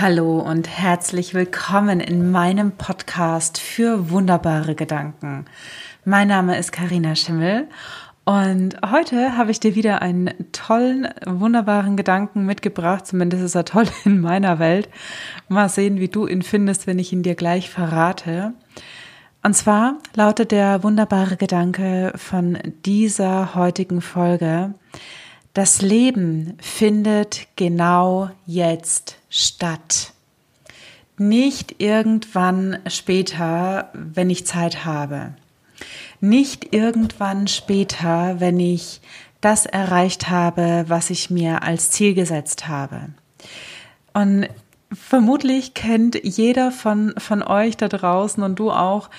Hallo und herzlich willkommen in meinem Podcast für wunderbare Gedanken. Mein Name ist Karina Schimmel und heute habe ich dir wieder einen tollen, wunderbaren Gedanken mitgebracht. Zumindest ist er toll in meiner Welt. Mal sehen, wie du ihn findest, wenn ich ihn dir gleich verrate. Und zwar lautet der wunderbare Gedanke von dieser heutigen Folge, das Leben findet genau jetzt statt. Nicht irgendwann später, wenn ich Zeit habe. Nicht irgendwann später, wenn ich das erreicht habe, was ich mir als Ziel gesetzt habe. Und vermutlich kennt jeder von, von euch da draußen und du auch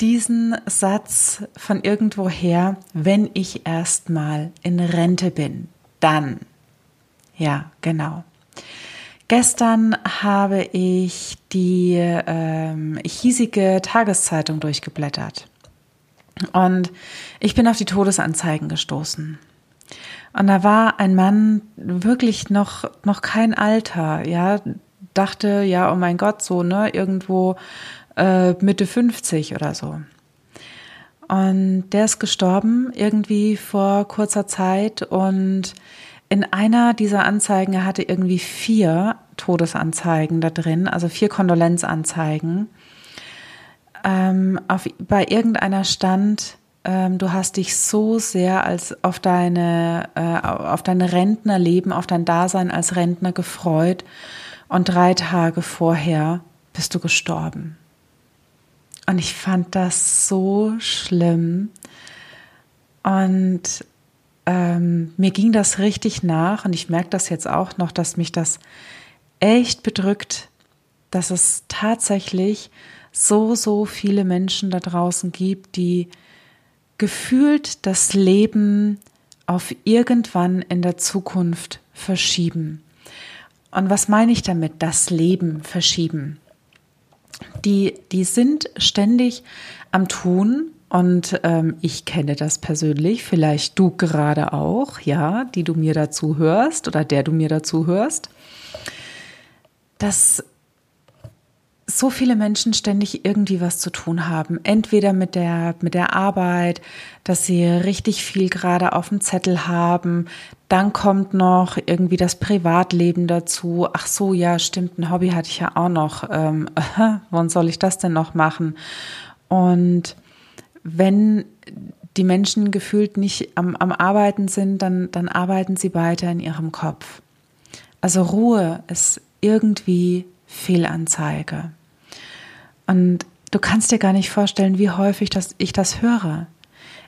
diesen Satz von irgendwoher, wenn ich erstmal in Rente bin dann. Ja, genau. Gestern habe ich die ähm, hiesige Tageszeitung durchgeblättert und ich bin auf die Todesanzeigen gestoßen. Und da war ein Mann wirklich noch, noch kein Alter, ja, dachte, ja, oh mein Gott, so, ne, irgendwo äh, Mitte 50 oder so. Und der ist gestorben irgendwie vor kurzer Zeit und in einer dieser Anzeigen, er hatte irgendwie vier Todesanzeigen da drin, also vier Kondolenzanzeigen. Ähm, auf, bei irgendeiner stand, ähm, du hast dich so sehr als auf deine, äh, auf deine Rentnerleben, auf dein Dasein als Rentner gefreut und drei Tage vorher bist du gestorben. Und ich fand das so schlimm. Und ähm, mir ging das richtig nach und ich merke das jetzt auch noch, dass mich das echt bedrückt, dass es tatsächlich so, so viele Menschen da draußen gibt, die gefühlt das Leben auf irgendwann in der Zukunft verschieben. Und was meine ich damit, das Leben verschieben? Die, die sind ständig am Tun und ähm, ich kenne das persönlich, vielleicht du gerade auch, ja, die du mir dazu hörst oder der du mir dazu hörst, dass so viele Menschen ständig irgendwie was zu tun haben. Entweder mit der, mit der Arbeit, dass sie richtig viel gerade auf dem Zettel haben. Dann kommt noch irgendwie das Privatleben dazu. Ach so, ja, stimmt, ein Hobby hatte ich ja auch noch. Ähm, äh, wann soll ich das denn noch machen? Und wenn die Menschen gefühlt nicht am, am Arbeiten sind, dann, dann arbeiten sie weiter in ihrem Kopf. Also Ruhe ist irgendwie Fehlanzeige. Und du kannst dir gar nicht vorstellen, wie häufig das, ich das höre.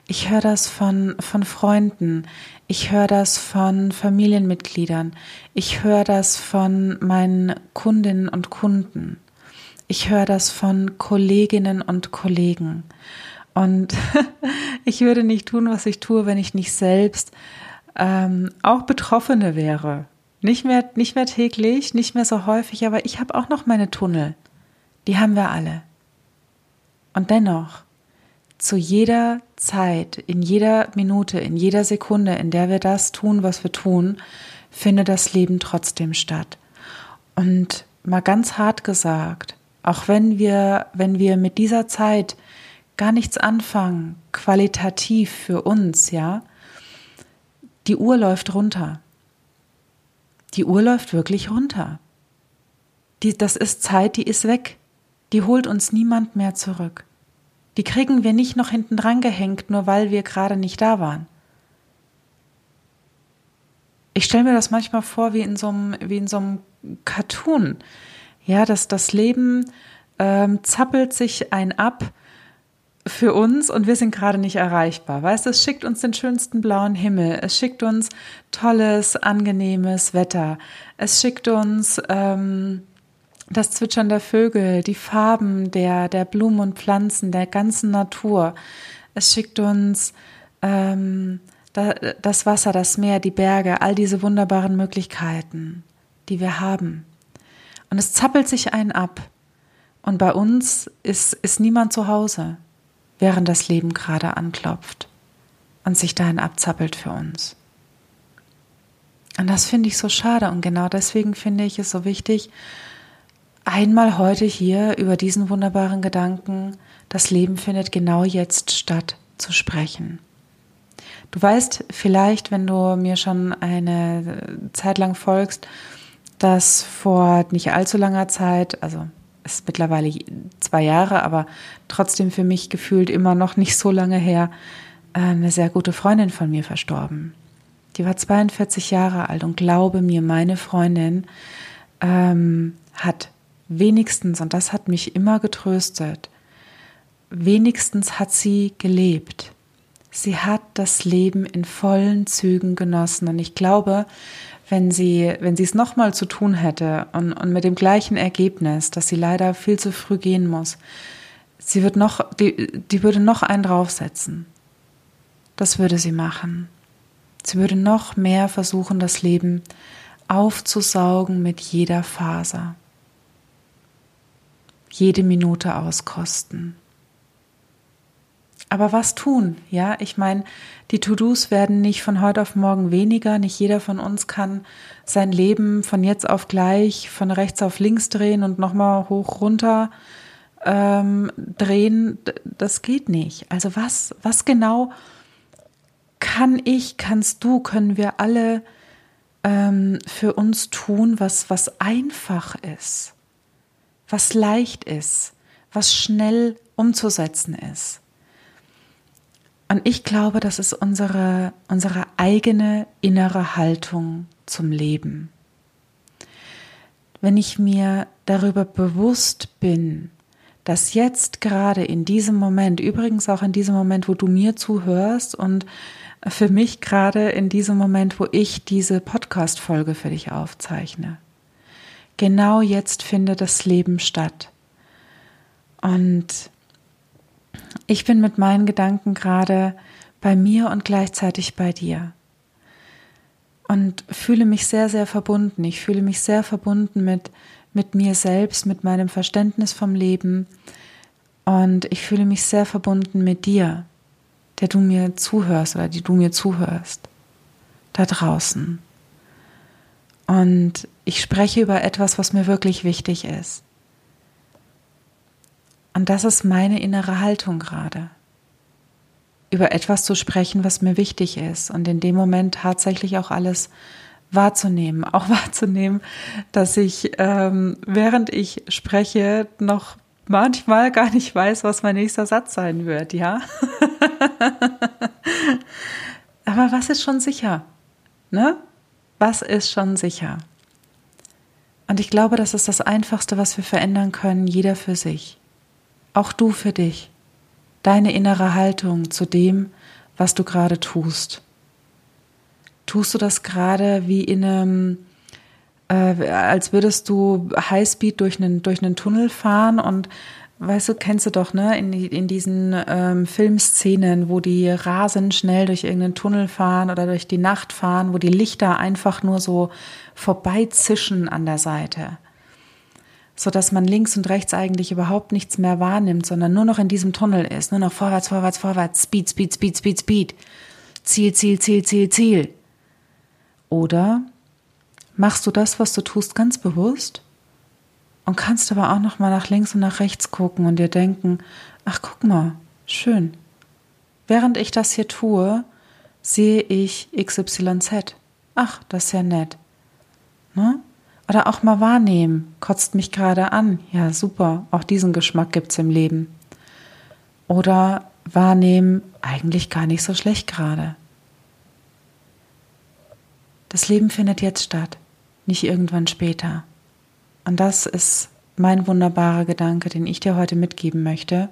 Ich höre das von, von Freunden, ich höre das von Familienmitgliedern, ich höre das von meinen Kundinnen und Kunden, ich höre das von Kolleginnen und Kollegen. Und ich würde nicht tun, was ich tue, wenn ich nicht selbst ähm, auch Betroffene wäre. Nicht mehr, nicht mehr täglich, nicht mehr so häufig, aber ich habe auch noch meine Tunnel. Die haben wir alle. Und dennoch, zu jeder Zeit, in jeder Minute, in jeder Sekunde, in der wir das tun, was wir tun, findet das Leben trotzdem statt. Und mal ganz hart gesagt, auch wenn wir, wenn wir mit dieser Zeit gar nichts anfangen, qualitativ für uns, ja, die Uhr läuft runter. Die Uhr läuft wirklich runter. Die, das ist Zeit, die ist weg. Die holt uns niemand mehr zurück. Die kriegen wir nicht noch hinten dran gehängt, nur weil wir gerade nicht da waren. Ich stelle mir das manchmal vor wie in so einem, wie in so einem Cartoon. Ja, dass das Leben ähm, zappelt sich ein ab für uns und wir sind gerade nicht erreichbar. Weißt du, es schickt uns den schönsten blauen Himmel, es schickt uns tolles, angenehmes Wetter, es schickt uns ähm, das Zwitschern der Vögel, die Farben der, der Blumen und Pflanzen, der ganzen Natur. Es schickt uns ähm, das Wasser, das Meer, die Berge, all diese wunderbaren Möglichkeiten, die wir haben. Und es zappelt sich einen ab. Und bei uns ist, ist niemand zu Hause, während das Leben gerade anklopft und sich dahin abzappelt für uns. Und das finde ich so schade. Und genau deswegen finde ich es so wichtig, einmal heute hier über diesen wunderbaren Gedanken, das Leben findet genau jetzt statt, zu sprechen. Du weißt vielleicht, wenn du mir schon eine Zeit lang folgst, dass vor nicht allzu langer Zeit, also es ist mittlerweile zwei Jahre, aber trotzdem für mich gefühlt immer noch nicht so lange her, eine sehr gute Freundin von mir verstorben. Die war 42 Jahre alt und glaube mir, meine Freundin ähm, hat wenigstens, und das hat mich immer getröstet, wenigstens hat sie gelebt. Sie hat das Leben in vollen Zügen genossen. Und ich glaube, wenn sie, wenn sie es nochmal zu tun hätte und, und mit dem gleichen Ergebnis, dass sie leider viel zu früh gehen muss, sie wird noch, die, die würde noch einen draufsetzen. Das würde sie machen. Sie würde noch mehr versuchen, das Leben aufzusaugen mit jeder Faser. Jede Minute auskosten. Aber was tun? Ja, ich meine, die To-Dos werden nicht von heute auf morgen weniger. Nicht jeder von uns kann sein Leben von jetzt auf gleich von rechts auf links drehen und nochmal hoch runter ähm, drehen. Das geht nicht. Also was, was genau kann ich, kannst du, können wir alle ähm, für uns tun, was, was einfach ist, was leicht ist, was schnell umzusetzen ist? Und ich glaube, das ist unsere, unsere eigene innere Haltung zum Leben. Wenn ich mir darüber bewusst bin, dass jetzt gerade in diesem Moment, übrigens auch in diesem Moment, wo du mir zuhörst und für mich gerade in diesem Moment, wo ich diese Podcast-Folge für dich aufzeichne, genau jetzt findet das Leben statt. Und ich bin mit meinen Gedanken gerade bei mir und gleichzeitig bei dir. Und fühle mich sehr, sehr verbunden. Ich fühle mich sehr verbunden mit, mit mir selbst, mit meinem Verständnis vom Leben. Und ich fühle mich sehr verbunden mit dir, der du mir zuhörst oder die du mir zuhörst. Da draußen. Und ich spreche über etwas, was mir wirklich wichtig ist. Und das ist meine innere Haltung gerade. Über etwas zu sprechen, was mir wichtig ist und in dem Moment tatsächlich auch alles wahrzunehmen. Auch wahrzunehmen, dass ich, ähm, während ich spreche, noch manchmal gar nicht weiß, was mein nächster Satz sein wird, ja. Aber was ist schon sicher? Ne? Was ist schon sicher? Und ich glaube, das ist das Einfachste, was wir verändern können, jeder für sich auch du für dich, deine innere Haltung zu dem, was du gerade tust. Tust du das gerade wie in einem, äh, als würdest du Highspeed durch einen, durch einen Tunnel fahren und weißt du, kennst du doch, ne, in, in diesen ähm, Filmszenen, wo die rasend schnell durch irgendeinen Tunnel fahren oder durch die Nacht fahren, wo die Lichter einfach nur so vorbeizischen an der Seite. So dass man links und rechts eigentlich überhaupt nichts mehr wahrnimmt, sondern nur noch in diesem Tunnel ist, nur noch vorwärts, vorwärts, vorwärts, Speed, Speed, Speed, Speed, Speed, Ziel, Ziel, Ziel, Ziel, Ziel. Oder machst du das, was du tust, ganz bewusst und kannst aber auch noch mal nach links und nach rechts gucken und dir denken, ach guck mal, schön. Während ich das hier tue, sehe ich XYZ. Ach, das ist ja nett. Ne? Oder auch mal wahrnehmen, kotzt mich gerade an. Ja, super, auch diesen Geschmack gibt's im Leben. Oder wahrnehmen, eigentlich gar nicht so schlecht gerade. Das Leben findet jetzt statt, nicht irgendwann später. Und das ist mein wunderbarer Gedanke, den ich dir heute mitgeben möchte.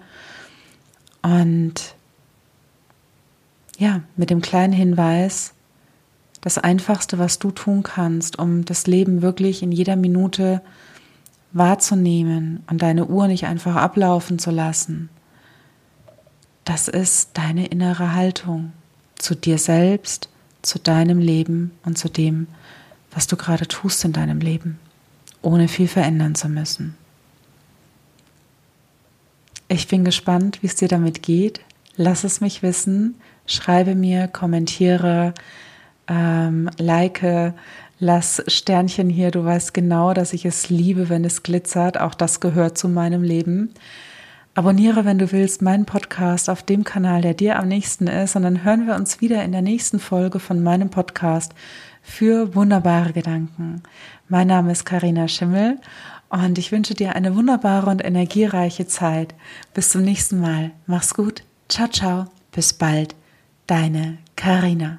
Und ja, mit dem kleinen Hinweis, das Einfachste, was du tun kannst, um das Leben wirklich in jeder Minute wahrzunehmen und deine Uhr nicht einfach ablaufen zu lassen. Das ist deine innere Haltung zu dir selbst, zu deinem Leben und zu dem, was du gerade tust in deinem Leben, ohne viel verändern zu müssen. Ich bin gespannt, wie es dir damit geht. Lass es mich wissen. Schreibe mir, kommentiere, ähm, like Lass Sternchen hier, du weißt genau, dass ich es liebe, wenn es glitzert. Auch das gehört zu meinem Leben. Abonniere, wenn du willst, meinen Podcast auf dem Kanal, der dir am nächsten ist. Und dann hören wir uns wieder in der nächsten Folge von meinem Podcast für wunderbare Gedanken. Mein Name ist Karina Schimmel und ich wünsche dir eine wunderbare und energiereiche Zeit. Bis zum nächsten Mal. Mach's gut. Ciao, ciao. Bis bald. Deine Karina.